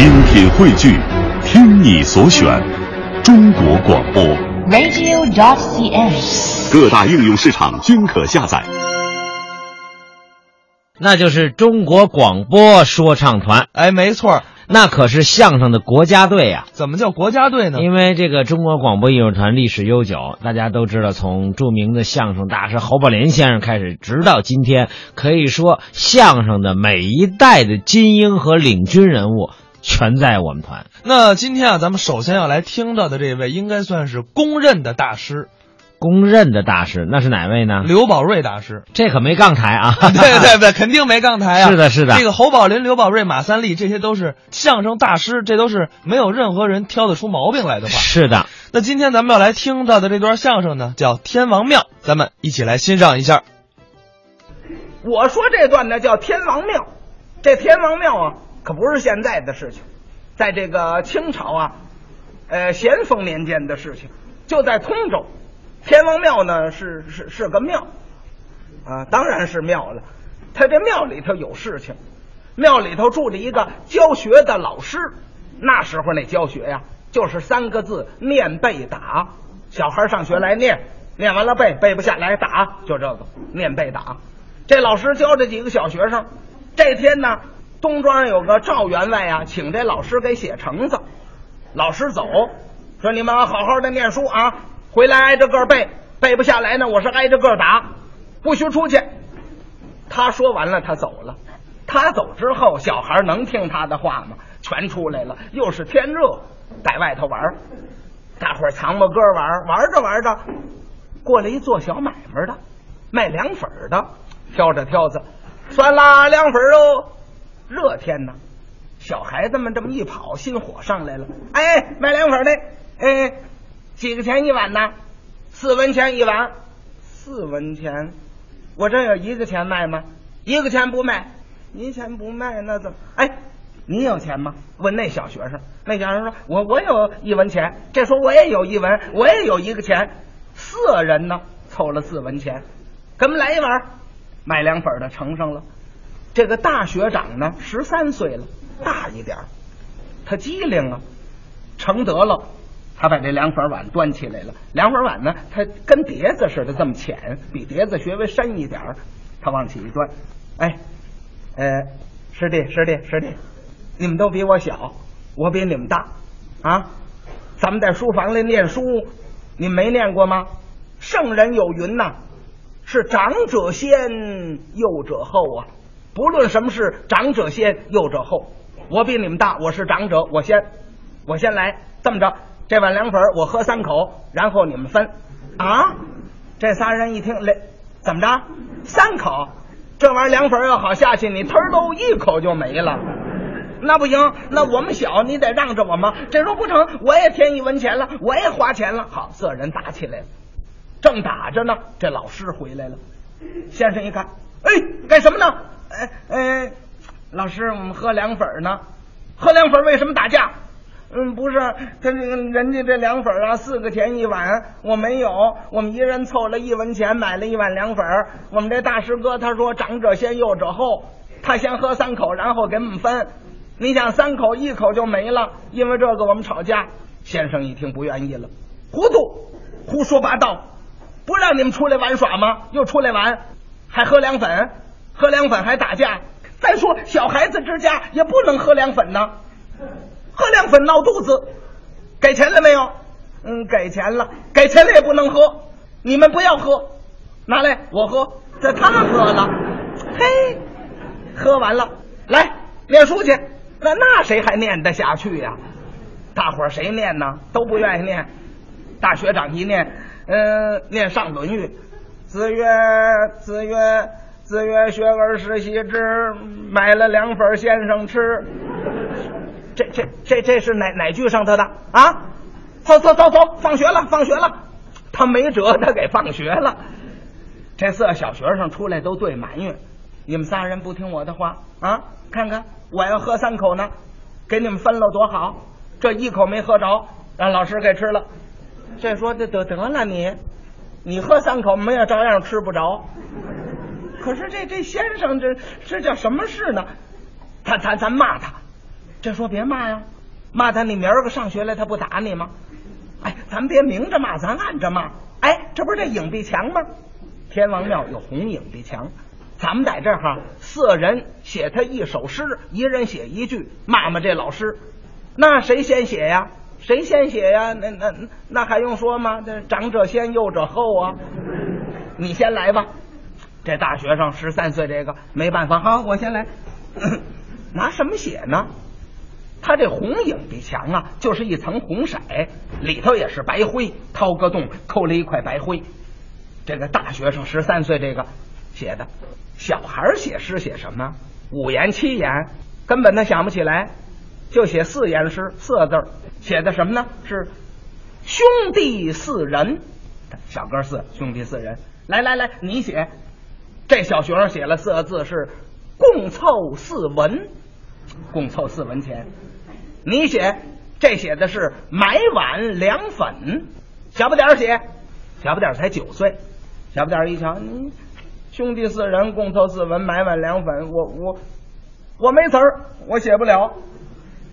精品汇聚，听你所选，中国广播。radio.cn。各大应用市场均可下载。那就是中国广播说唱团，哎，没错，那可是相声的国家队呀、怎么叫国家队呢？因为这个中国广播艺术团历史悠久，大家都知道，从著名的相声大师侯宝林先生开始，直到今天，可以说相声的每一代的精英和领军人物全在我们团。那今天啊，咱们首先要来听到的这位，应该算是公认的大师公认的大师，那是哪位呢？刘宝瑞大师。这可没杠台啊！对对对，肯定没杠台啊！是的是的这个侯宝林、刘宝瑞、马三立，这些都是相声大师，这都是没有任何人挑得出毛病来的话。是的，那今天咱们要来听到的这段相声呢，叫《天王庙》，咱们一起来欣赏一下。我说这段呢叫天王庙，这天王庙啊，可不是现在的事情，在这个清朝啊，呃咸丰年间的事情，就在通州。天王庙呢是是是个庙，啊，当然是庙了。他这庙里头有事情，庙里头住着一个教学的老师。那时候那教学呀，就是三个字：念背打。小孩上学来念，念完了背，背不下来打，就这个念背打。这老师教这几个小学生，这天呢，东庄有个赵员外啊，请这老师给写橙子。老师走，说你们好好的念书啊，回来挨着个背，背不下来呢，我是挨着个打，不许出去。他说完了，他走了。他走之后，小孩能听他的话吗？全出来了，又是天热，在外头玩大伙儿藏吧歌玩玩着玩着，过来一做小买卖的，卖凉粉的，挑着挑子，酸辣凉粉儿哦，热天呢，小孩子们这么一跑，心火上来了。哎，卖凉粉的，哎，几个钱一碗呢？四文钱一碗，四文钱，我这有一个钱卖吗？一个钱不卖，您钱不卖，那怎么？哎，你有钱吗？问那小学生，那小学生说：“我我有一文钱。”这说我也有一文，我也有一个钱，四人呢，凑了四文钱，给我们来一碗。卖凉粉的盛上了。这个大学长呢，十三岁了，大一点儿他机灵啊，承德了。他把这凉粉碗端起来了，凉粉碗呢，它跟碟子似的这么浅，比碟子稍微深一点儿他往起一端，哎，呃，师弟，师弟，师弟，你们都比我小，我比你们大啊！咱们在书房里念书，你没念过吗？圣人有云呐，是长者先，幼者后啊！不论什么事，长者先，幼者后。我比你们大，我是长者，我先，我先来。这么着，这碗凉粉我喝三口，然后你们分啊！这仨人一听，来，怎么着？三口，这玩意儿凉粉要好下去，你头都一口就没了。那不行，那我们小，你得让着我们。这说不成，我也添一文钱了，我也花钱了。好，四人打起来了，正打着呢，这老师回来了。先生一看，哎，干什么呢？哎哎，老师，我们喝凉粉呢。喝凉粉为什么打架？嗯，不是，他这个人家这凉粉啊，四个钱一碗，我没有，我们一人凑了一文钱买了一碗凉粉。我们这大师哥他说长者先，幼者后，他先喝三口，然后给我们分。你想三口一口就没了，因为这个我们吵架。先生一听不愿意了，糊涂，胡说八道，不让你们出来玩耍吗？又出来玩，还喝凉粉，喝凉粉还打架。再说小孩子之家也不能喝凉粉呢。喝凉粉闹肚子，给钱了没有？嗯，给钱了，给钱了也不能喝。你们不要喝，拿来我喝。这他喝了，嘿，喝完了，来念书去。那那谁还念得下去呀、大伙儿谁念呢？都不愿意念。大学长一念，嗯、念上《论语》，子曰，子曰，四月，学而时习之，买了凉粉先生吃。这这这这是哪哪句上头的啊？走走走走，放学了，放学了。他没辙，他给放学了。这四个小学生出来都对埋怨：你们仨人不听我的话啊！看看我要喝三口呢，给你们分了多好，这一口没喝着，让老师给吃了。这说得得得了你，你喝三口，我们也照样吃不着。可是这这先生这这叫什么事呢？他他咱骂他，这说别骂呀，骂他你明儿个上学来他不打你吗？哎，咱别明着骂，咱暗着骂。哎，这不是这影壁墙吗？天王庙有红影壁墙，咱们在这哈，四人写他一首诗，一人写一句，骂骂这老师。那谁先写呀？谁先写呀？那那那还用说吗？这长者先，幼者后啊。你先来吧。这大学生十三岁，这个没办法，好，我先来。拿什么写呢？他这红影壁墙啊，就是一层红色，里头也是白灰，掏个洞，抠了一块白灰。这个大学生十三岁，这个写的，小孩写诗写什么？五言七言，根本他想不起来，就写四言诗，四个字，写的什么呢？是兄弟四人，小哥四，兄弟四人。来来来，你写。这小学生写了四个字是“共凑四文”，共凑四文钱。你写这写的是买碗凉粉，小不点儿写，小不点儿才九岁，小不点儿一瞧，你兄弟四人共凑四文，买碗凉粉，我我我没词儿，我写不了。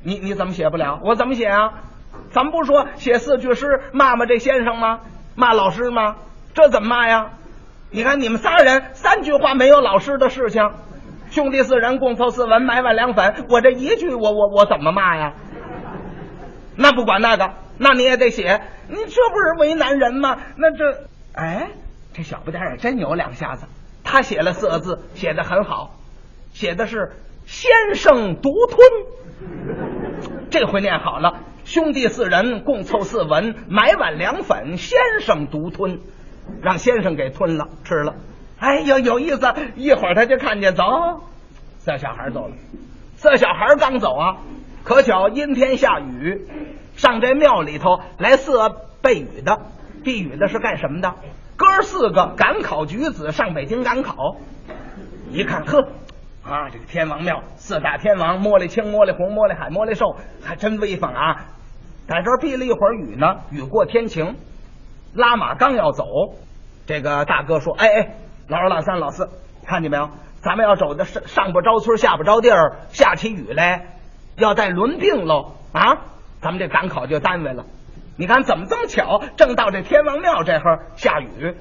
你你怎么写不了？我怎么写啊？咱们不说写四句诗骂骂这先生吗？骂老师吗？这怎么骂呀？你看你们仨人三句话没有老师的事情，兄弟四人共凑四文，买碗凉粉，我这一句我我我怎么骂呀？那不管那个，那你也得写，你这不是为难人吗？那这，哎，这小不点也真有两下子，他写了四个字，写的很好，写的是先生独吞，这回念好了，兄弟四人共凑四文，买碗凉粉，先生独吞。让先生给吞了吃了，哎呀有意思！一会儿他就看见走，这小孩走了。这小孩刚走啊，可巧阴天下雨，上这庙里头来四个避雨的，避雨的是干什么的？哥四个赶考举子上北京赶考，一看呵啊，这个天王庙四大天王，茉莉青、茉莉红、茉莉海、茉莉寿，还真威风啊！在这避了一会儿雨呢，雨过天晴。拉马刚要走，这个大哥说：“哎哎，老二、老三、老四，看见没有？咱们要走的上上不着村，下不着地儿，下起雨来，要带轮病喽啊！咱们这赶考就耽误了。你看怎么这么巧？正到这天王庙这会儿下雨，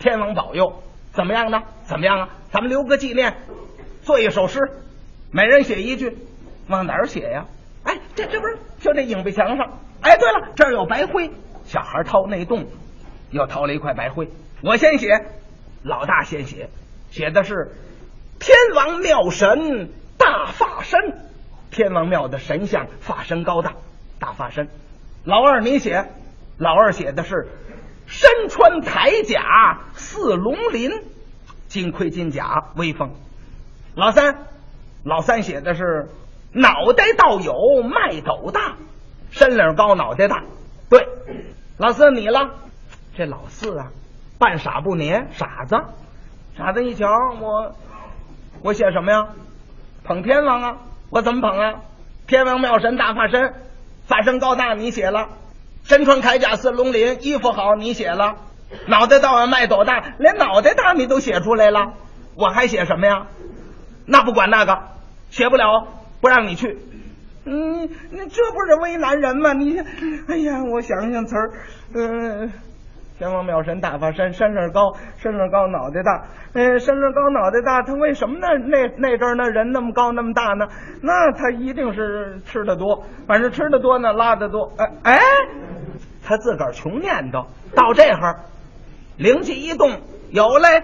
天王保佑，怎么样呢？怎么样啊？咱们留个纪念，做一首诗，每人写一句，往哪儿写呀？哎，这这不是就这影壁墙上？哎，对了，这儿有白灰，小孩掏那洞。”又掏了一块白灰，我先写，老大先写，写的是天王庙神大法身，天王庙的神像法身高大，大法身。老二你写，老二写的是身穿铠甲似龙鳞，金盔金甲威风。老三，老三写的是脑袋倒有麦斗大，身领高脑袋大。对，老四你了。这老四啊，扮傻不年，傻子，傻子一瞧我，我写什么呀？捧天王啊！我怎么捧啊？天王妙神大法身，法身高大，你写了；身穿铠甲似龙鳞，衣服好，你写了；脑袋到麦斗大，连脑袋大你都写出来了，我还写什么呀？那不管那个，写不了，不让你去。嗯，那这不是为难人吗？你，哎呀，我想想词儿，嗯。天王庙神大发身，身子高，身子高，脑袋大。哎，身子高，脑袋大，他为什么那那那阵儿那人那么高那么大呢？那他一定是吃的多，反正吃的多呢，拉的多。哎哎，他自个儿穷念叨，到这会儿灵机一动，有嘞，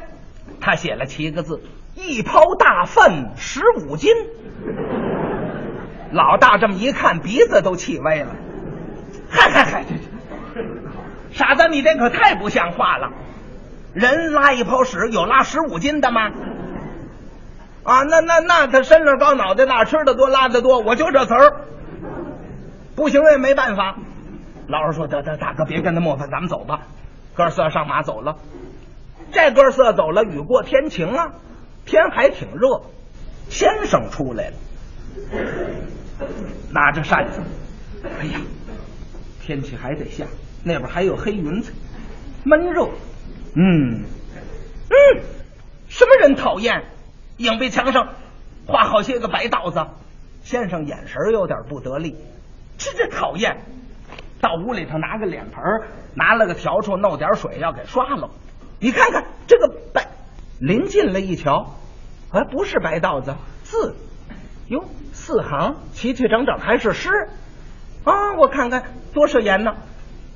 他写了七个字：一泡大粪十五斤。老大这么一看，鼻子都气歪了。嗨嗨嗨，这这。傻子，你这可太不像话了！人拉一泡屎有拉十五斤的吗？啊，那那那他身子高脑袋大，吃的多拉的多，我就这词儿，不行也没办法。老二说：“得得，大哥别跟他磨烦，咱们走吧。”哥仨上马走了。这哥仨走了，雨过天晴啊，天还挺热。先生出来了，拿着扇子。哎呀，天气还得下。那边还有黑云彩，闷热。嗯嗯，什么人讨厌？影壁墙上画好些个白道子，先生眼神有点不得力，这这讨厌。到屋里头拿个脸盆，拿了个笤帚，弄点水要给刷了。你看看这个白，临近了一瞧，哎，不是白道子字，哟，四行齐齐整整还是诗啊！我看看多少言呢？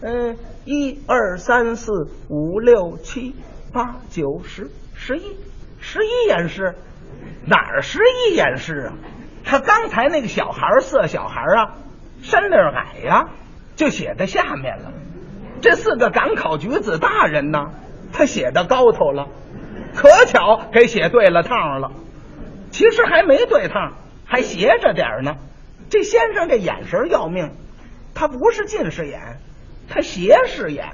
嗯，一二三四五六七八九十十一十一眼诗，哪儿十一言诗啊？他刚才那个小孩色小孩啊，身量矮呀。就写在下面了，这四个赶考举子大人呢，他写的高头了，可巧给写对了趟了。其实还没对趟，还斜着点呢。这先生这眼神要命，他不是近视眼，他斜视眼。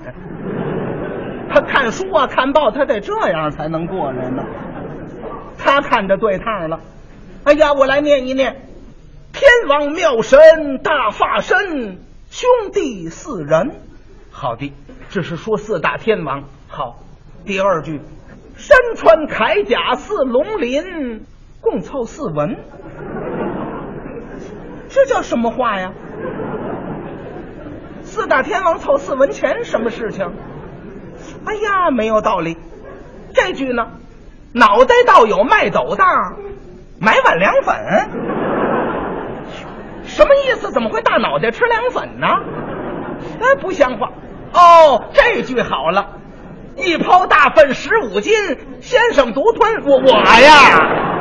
他看书啊，看报，他得这样才能过来呢。他看着对趟了。哎呀，我来念一念：天王妙神大法身。兄弟四人，好的，这是说四大天王。好，第二句，身穿铠甲似龙鳞，共凑四文，这叫什么话呀？四大天王凑四文钱，什么事情？哎呀，没有道理。这句呢，脑袋倒有卖斗的，买碗凉粉。什么意思？怎么会大脑袋吃凉粉呢？哎，不像话！哦，这句好了，一泡大粪十五斤，先生独吞我我呀。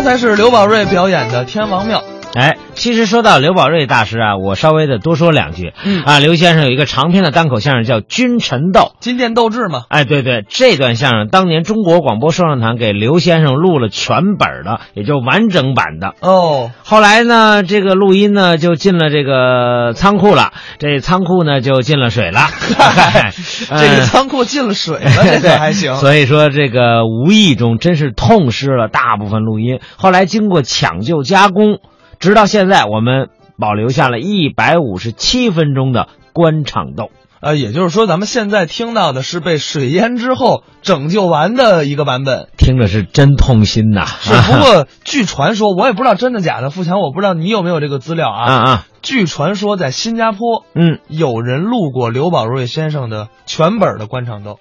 刚才是刘宝瑞表演的《天王庙》。哎，其实说到刘宝瑞大师啊，我稍微的多说两句。嗯啊，刘先生有一个长篇的单口相声叫《君臣斗》。金殿斗智嘛，哎，对对，这段相声当年中国广播说唱团给刘先生录了全本的，也就完整版的。哦，后来呢，这个录音呢就进了这个仓库了，这仓库呢就进了水了。这个仓库进了水了，这 个还行。所以说，这个无意中真是痛失了大部分录音。后来经过抢救加工，直到现在，我们保留下了一百五十七分钟的官场斗。呃，也就是说，咱们现在听到的是被水淹之后拯救完的一个版本。听着是真痛心呐！是，不过据传说，我也不知道真的假的。富强，我不知道你有没有这个资料啊？啊啊，据传说，在新加坡，嗯，有人录过刘宝瑞先生的全本的官场斗。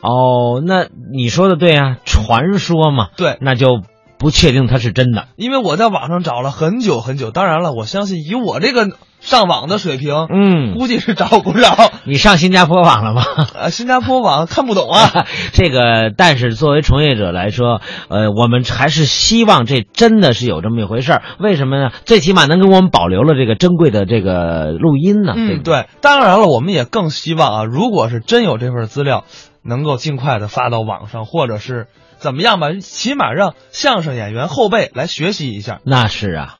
哦，那你说的对啊，传说嘛，对，那就不确定它是真的。因为我在网上找了很久很久，当然了，我相信以我这个上网的水平，嗯，估计是找不着。你上新加坡网了吗？呃，新加坡网看不懂啊。这个，但是作为从业者来说，呃，我们还是希望这真的是有这么一回事儿。为什么呢？最起码能给我们保留了这个珍贵的这个录音呢。嗯，对。当然了，我们也更希望啊，如果是真有这份资料，能够尽快的发到网上，或者是怎么样吧，起码让相声演员后辈来学习一下。那是啊。